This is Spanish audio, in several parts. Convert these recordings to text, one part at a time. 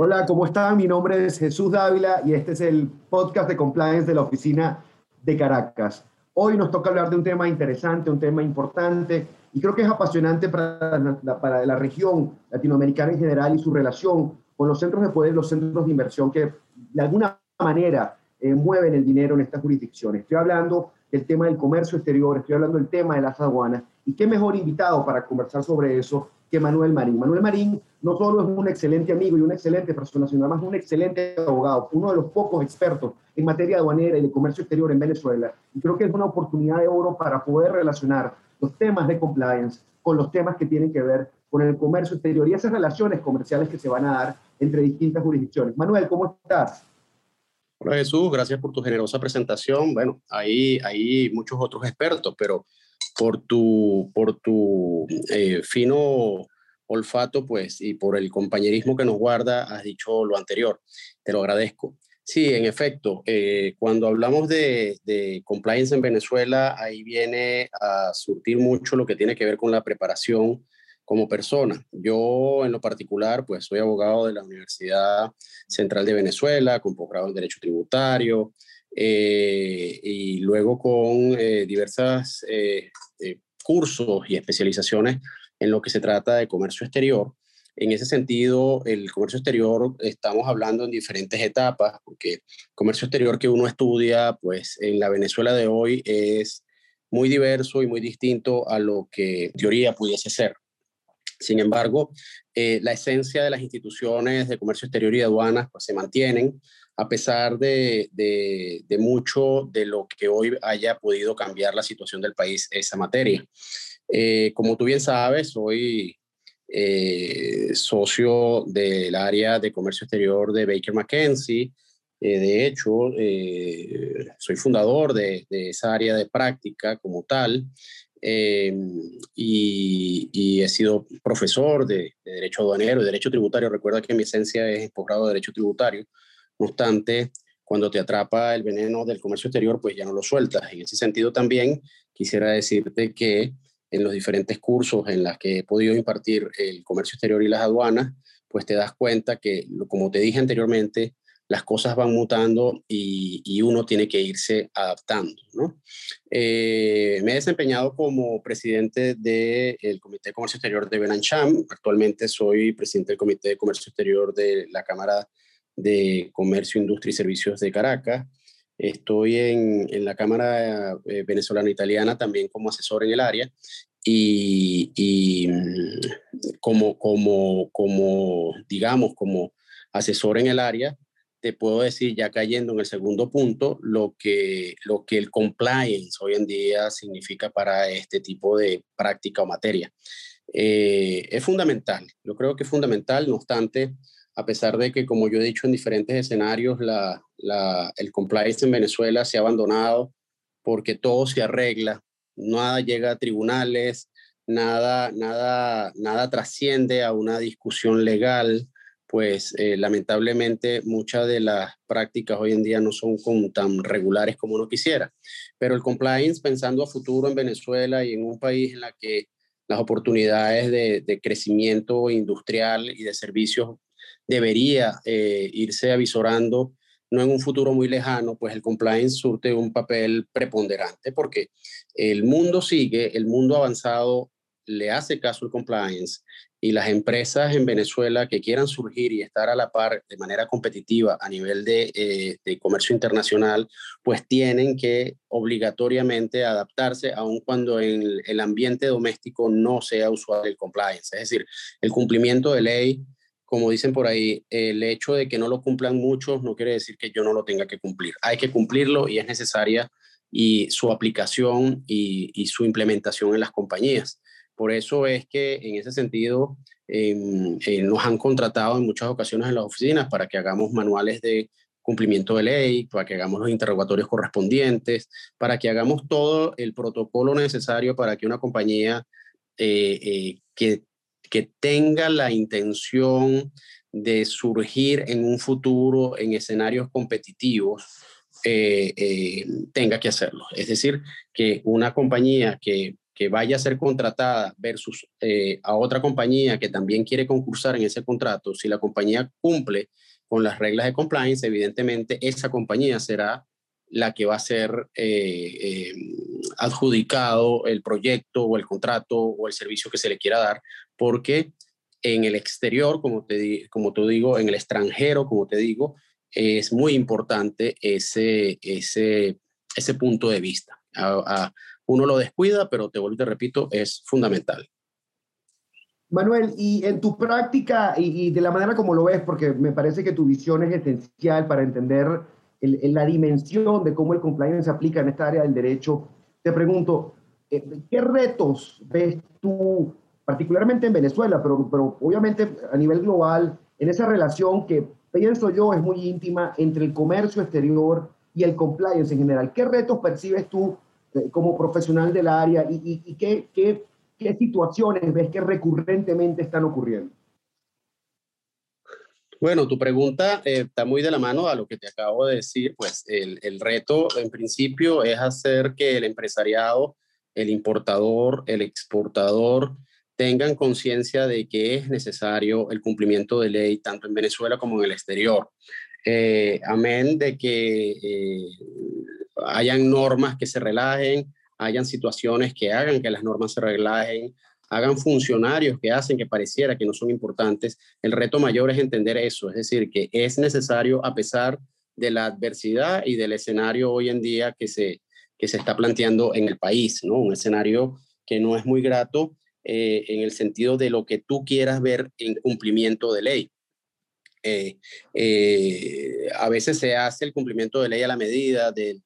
Hola, ¿cómo están? Mi nombre es Jesús Dávila y este es el podcast de compliance de la oficina de Caracas. Hoy nos toca hablar de un tema interesante, un tema importante y creo que es apasionante para la, para la región latinoamericana en general y su relación con los centros de poder, los centros de inversión que de alguna manera eh, mueven el dinero en estas jurisdicciones. Estoy hablando del tema del comercio exterior, estoy hablando del tema de las aduanas y qué mejor invitado para conversar sobre eso que Manuel Marín. Manuel Marín no solo es un excelente amigo y una excelente persona, sino además un excelente abogado, uno de los pocos expertos en materia aduanera y de comercio exterior en Venezuela. Y creo que es una oportunidad de oro para poder relacionar los temas de compliance con los temas que tienen que ver con el comercio exterior y esas relaciones comerciales que se van a dar entre distintas jurisdicciones. Manuel, ¿cómo estás? Hola Jesús, gracias por tu generosa presentación. Bueno, hay, hay muchos otros expertos, pero por tu, por tu eh, fino olfato, pues, y por el compañerismo que nos guarda, has dicho lo anterior. Te lo agradezco. Sí, en efecto, eh, cuando hablamos de, de, compliance en Venezuela, ahí viene a surtir mucho lo que tiene que ver con la preparación como persona. Yo, en lo particular, pues soy abogado de la Universidad Central de Venezuela, con posgrado en Derecho Tributario, eh, y luego con eh, diversos eh, cursos y especializaciones en lo que se trata de comercio exterior. En ese sentido, el comercio exterior estamos hablando en diferentes etapas, porque comercio exterior que uno estudia, pues en la Venezuela de hoy es muy diverso y muy distinto a lo que en teoría pudiese ser. Sin embargo, la esencia de las instituciones de comercio exterior y aduanas pues, se mantienen a pesar de, de, mucho de lo que hoy haya podido cambiar la situación del país esa materia. Eh, como tú bien sabes, soy eh, socio del área de comercio exterior de Baker McKenzie. Eh, de hecho, soy fundador de, de, esa área de práctica como tal. Y, y, he sido profesor de, de, Derecho Aduanero, de Derecho Tributario. Recuerda que mi esencia es posgrado de Derecho Tributario. No obstante, cuando te atrapa el veneno del comercio exterior, pues ya no lo sueltas. En ese sentido también quisiera decirte que en los diferentes cursos en los que he podido impartir el comercio exterior y las aduanas, pues te das cuenta que, como te dije anteriormente, las cosas van mutando y, uno tiene que irse adaptando. ¿no? Eh, me he desempeñado como presidente del Comité de Comercio Exterior de Benancham. Actualmente soy presidente del Comité de Comercio Exterior de la Cámara de Comercio, Industria y Servicios de Caracas. Estoy en, la Cámara eh, Venezolana Italiana también como asesor en el área y, mm, como, como, como, digamos, como asesor en el área, te puedo decir, ya cayendo en el segundo punto, lo que, lo que el compliance hoy en día significa para este tipo de práctica o materia. Eh, es fundamental, yo creo que es fundamental, no obstante, a pesar de que, como yo he dicho en diferentes escenarios, el compliance en Venezuela se ha abandonado porque todo se arregla, nada llega a tribunales, nada, nada, nada trasciende a una discusión legal, pues eh, lamentablemente muchas de las prácticas hoy en día no son tan regulares como uno quisiera. Pero el compliance, pensando a futuro en Venezuela y en un país en la que las oportunidades de, crecimiento industrial y de servicios debería eh, irse avisorando, no en un futuro muy lejano, pues el compliance surte un papel preponderante porque el mundo sigue, el mundo avanzado le hace caso al compliance y las empresas en Venezuela que quieran surgir y estar a la par de manera competitiva a nivel de, eh, de comercio internacional, pues tienen que obligatoriamente adaptarse, aun cuando en el ambiente doméstico no sea usual el compliance. Es decir, el cumplimiento de ley, como dicen por ahí, el hecho de que no lo cumplan muchos no quiere decir que yo no lo tenga que cumplir. Hay que cumplirlo y es necesaria y su aplicación y, su implementación en las compañías. Por eso es que en ese sentido em, eh, nos han contratado en muchas ocasiones en las oficinas para que hagamos manuales de cumplimiento de ley, para que hagamos los interrogatorios correspondientes, para que hagamos todo el protocolo necesario para que una compañía eh, eh, que que tenga la intención de surgir en un futuro en escenarios competitivos, eh, tenga que hacerlo. Es decir, que una compañía que, que vaya a ser contratada versus eh, a otra compañía que también quiere concursar en ese contrato, si la compañía cumple con las reglas de compliance, evidentemente esa compañía será la que va a ser eh, eh, adjudicado el proyecto o el contrato o el servicio que se le quiera dar, porque en el exterior, como te, como te digo, en el extranjero, como te digo, es muy importante ese, ese, ese punto de vista. Uno lo descuida, pero te vuelvo y te repito, es fundamental. Manuel, y en tu práctica y, de la manera como lo ves, porque me parece que tu visión es esencial para entender la dimensión de cómo el compliance se aplica en esta área del derecho, te pregunto, eh, ¿qué retos ves tú, particularmente en Venezuela, pero, pero obviamente a nivel global, en esa relación que pienso yo es muy íntima entre el comercio exterior y el compliance en general? ¿Qué retos percibes tú como profesional del área y, y qué, qué ¿qué situaciones ves que recurrentemente están ocurriendo? Bueno, tu pregunta eh, está muy de la mano a lo que te acabo de decir. Pues el, el, reto en principio es hacer que el empresariado, el importador, el exportador tengan conciencia de que es necesario el cumplimiento de ley tanto en Venezuela como en el exterior. Eh, amén de que eh, hayan normas que se relajen, hayan situaciones que hagan que las normas se relajen, hagan funcionarios que hacen que pareciera que no son importantes. El reto mayor es entender eso, es decir, que es necesario a pesar de la adversidad y del escenario hoy en día que se, que se está planteando en el país, ¿no? Un escenario que no es muy grato eh, en el sentido de lo que tú quieras ver en cumplimiento de ley. Eh, eh, a veces se hace el cumplimiento de ley a la medida de,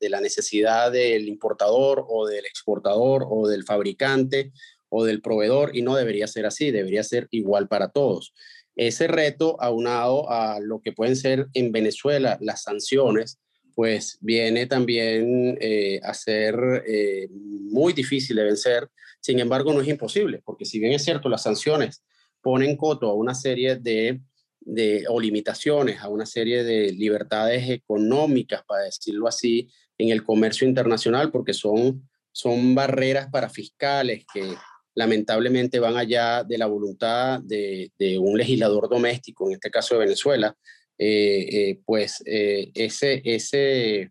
la, necesidad del importador o del exportador o del fabricante o del proveedor y no debería ser así, debería ser igual para todos. Ese reto, aunado a lo que pueden ser en Venezuela las sanciones, pues viene también eh, a ser muy difícil de vencer. Sin embargo, no es imposible, porque si bien es cierto, las sanciones ponen coto a una serie de de, o limitaciones a una serie de libertades económicas, para decirlo así, en el comercio internacional, porque son, son barreras para fiscales que lamentablemente van allá de la voluntad de, un legislador doméstico, en este caso de Venezuela, eh, eh, pues eh, ese, ese,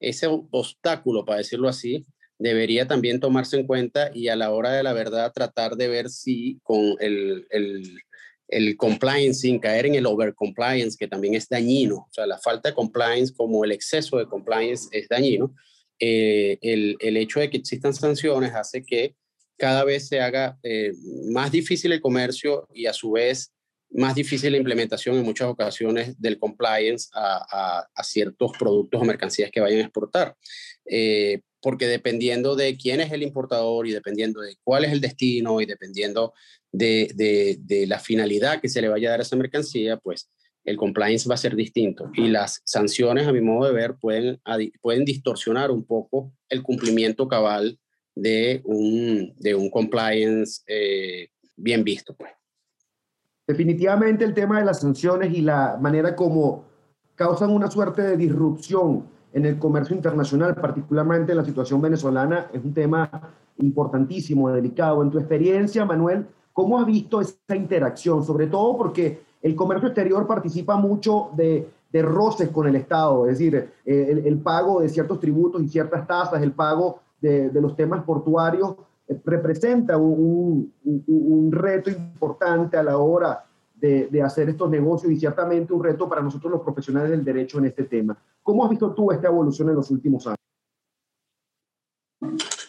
ese obstáculo, para decirlo así, debería también tomarse en cuenta y a la hora de la verdad tratar de ver si con el, el el compliance sin caer en el overcompliance, que también es dañino. O sea, la falta de compliance como el exceso de compliance es dañino. Eh, el, el, hecho de que existan sanciones hace que cada vez se haga eh, más difícil el comercio y a su vez más difícil la implementación en muchas ocasiones del compliance a, a, ciertos productos o mercancías que vayan a exportar. Eh, porque dependiendo de quién es el importador y dependiendo de cuál es el destino y dependiendo de, de, la finalidad que se le vaya a dar a esa mercancía, pues el compliance va a ser distinto. Y las sanciones, a mi modo de ver, pueden, pueden distorsionar un poco el cumplimiento cabal de un, de un compliance eh, bien visto. Pues. Definitivamente el tema de las sanciones y la manera como causan una suerte de disrupción en el comercio internacional, particularmente en la situación venezolana, es un tema importantísimo, delicado. En tu experiencia, Manuel, ¿Cómo has visto esa interacción? Sobre todo porque el comercio exterior participa mucho de, roces con el Estado, es decir, eh, el, pago de ciertos tributos y ciertas tasas, el pago de, los temas portuarios, eh, representa un, reto importante a la hora de, de, hacer estos negocios y ciertamente un reto para nosotros los profesionales del derecho en este tema. ¿Cómo has visto tú esta evolución en los últimos años?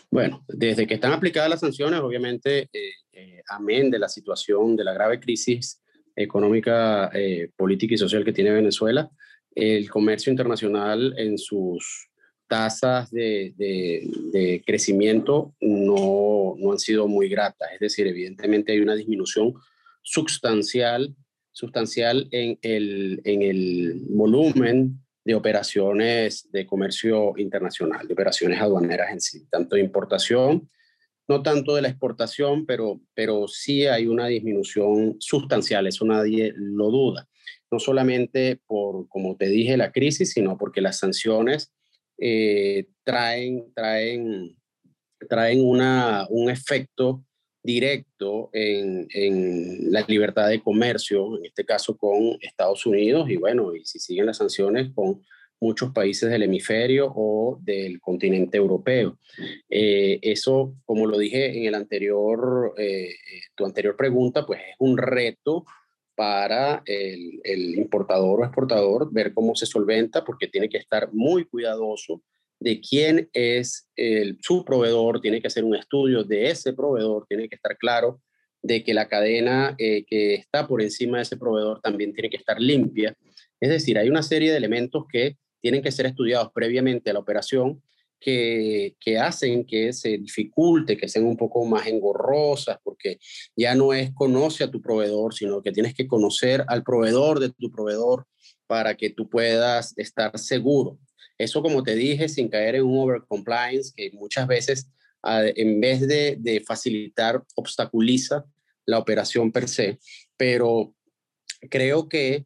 Bueno, desde que están aplicadas las sanciones, obviamente, eh, eh, amén de la situación, de la grave crisis económica, eh, política y social que tiene Venezuela, el comercio internacional en sus tasas de, de, crecimiento no, no, han sido muy gratas. Es decir, evidentemente hay una disminución sustancial, sustancial en el, en el volumen de operaciones de comercio internacional, de operaciones aduaneras en sí, tanto de importación, no tanto de la exportación, pero, pero sí hay una disminución sustancial, eso nadie lo duda. No solamente por, como te dije, la crisis, sino porque las sanciones eh, traen, traen traen una, un efecto directo en, en, la libertad de comercio, en este caso con Estados Unidos, y bueno, y si siguen las sanciones con muchos países del hemisferio o del continente europeo. Eh, eso, como lo dije en el anterior, eh, eh, tu anterior pregunta, pues es un reto para el, el, importador o exportador ver cómo se solventa, porque tiene que estar muy cuidadoso de quién es el, su proveedor, tiene que hacer un estudio de ese proveedor, tiene que estar claro de que la cadena que está por encima de ese proveedor también tiene que estar limpia. Es decir, hay una serie de elementos que tienen que ser estudiados previamente a la operación que, que, hacen que se dificulte, que sean un poco más engorrosas, porque ya no es conoce a tu proveedor, sino que tienes que conocer al proveedor de tu proveedor para que tú puedas estar seguro. Eso, como te dije, sin caer en un overcompliance, que muchas veces, en vez de, de facilitar, obstaculiza la operación per se, pero creo que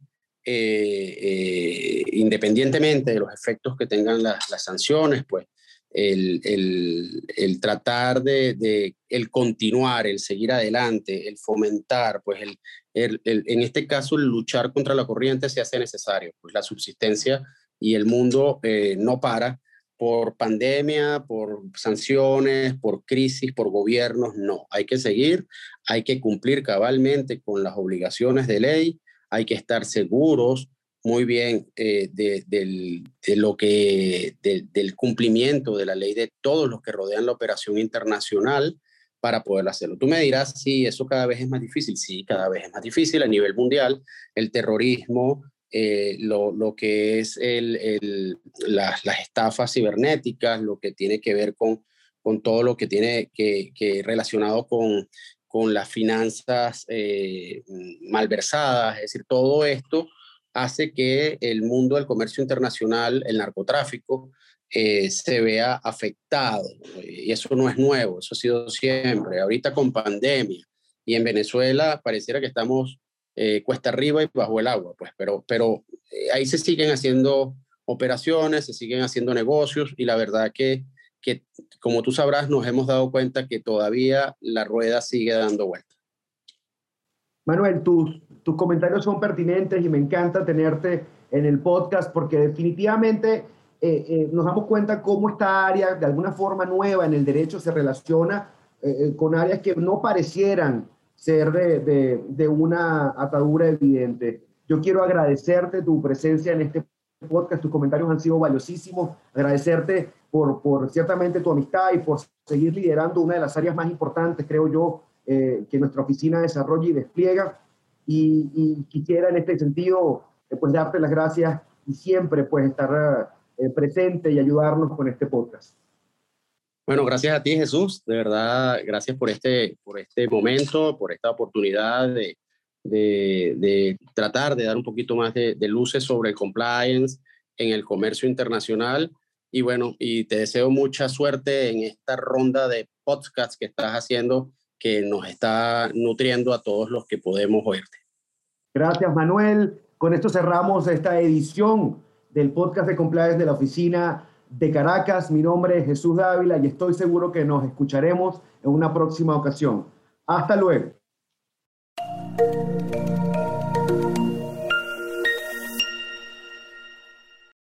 eh, eh, independientemente de los efectos que tengan las, sanciones, pues el, el, tratar de, el continuar, el seguir adelante, el fomentar, pues el, en este caso el luchar contra la corriente se hace necesario, pues la subsistencia y el mundo eh, no para. Por pandemia, por sanciones, por crisis, por gobiernos, no, hay que seguir, hay que cumplir cabalmente con las obligaciones de ley hay que estar seguros muy bien eh, de, lo que, del cumplimiento de la ley de todos los que rodean la operación internacional para poder hacerlo. Tú me dirás si eso cada vez es más difícil. Sí, cada vez es más difícil a nivel mundial. El terrorismo, eh, lo, lo, que es el, las estafas cibernéticas, lo que tiene que ver con, con todo lo que tiene que, que relacionado con con las finanzas eh, malversadas, es decir, todo esto hace que el mundo del comercio internacional, el narcotráfico, eh, se vea afectado. Y eso no es nuevo, eso ha sido siempre. Ahorita con pandemia y en Venezuela pareciera que estamos eh, cuesta arriba y bajo el agua, pues, pero, pero ahí se siguen haciendo operaciones, se siguen haciendo negocios y la verdad que que, como tú sabrás, nos hemos dado cuenta que todavía la rueda sigue dando vuelta. Manuel, tus, tus comentarios son pertinentes y me encanta tenerte en el podcast porque definitivamente eh, eh, nos damos cuenta cómo esta área, de alguna forma nueva en el derecho, se relaciona eh, con áreas que no parecieran ser de, de, de, una atadura evidente. Yo quiero agradecerte tu presencia en este podcast, tus comentarios han sido valiosísimos, agradecerte por, por ciertamente tu amistad y por seguir liderando una de las áreas más importantes, creo yo, eh, que nuestra oficina desarrolla y despliega. Y, quisiera en este sentido, eh, pues darte las gracias y siempre pues estar eh, presente y ayudarnos con este podcast. Bueno, gracias a ti Jesús, de verdad, gracias por este, por este momento, por esta oportunidad de, de, tratar de dar un poquito más de, de luces sobre el compliance en el comercio internacional y bueno, y te deseo mucha suerte en esta ronda de podcasts que estás haciendo, que nos está nutriendo a todos los que podemos oírte. Gracias, Manuel. Con esto cerramos esta edición del podcast de Compliance de la Oficina de Caracas. Mi nombre es Jesús Dávila y estoy seguro que nos escucharemos en una próxima ocasión. Hasta luego.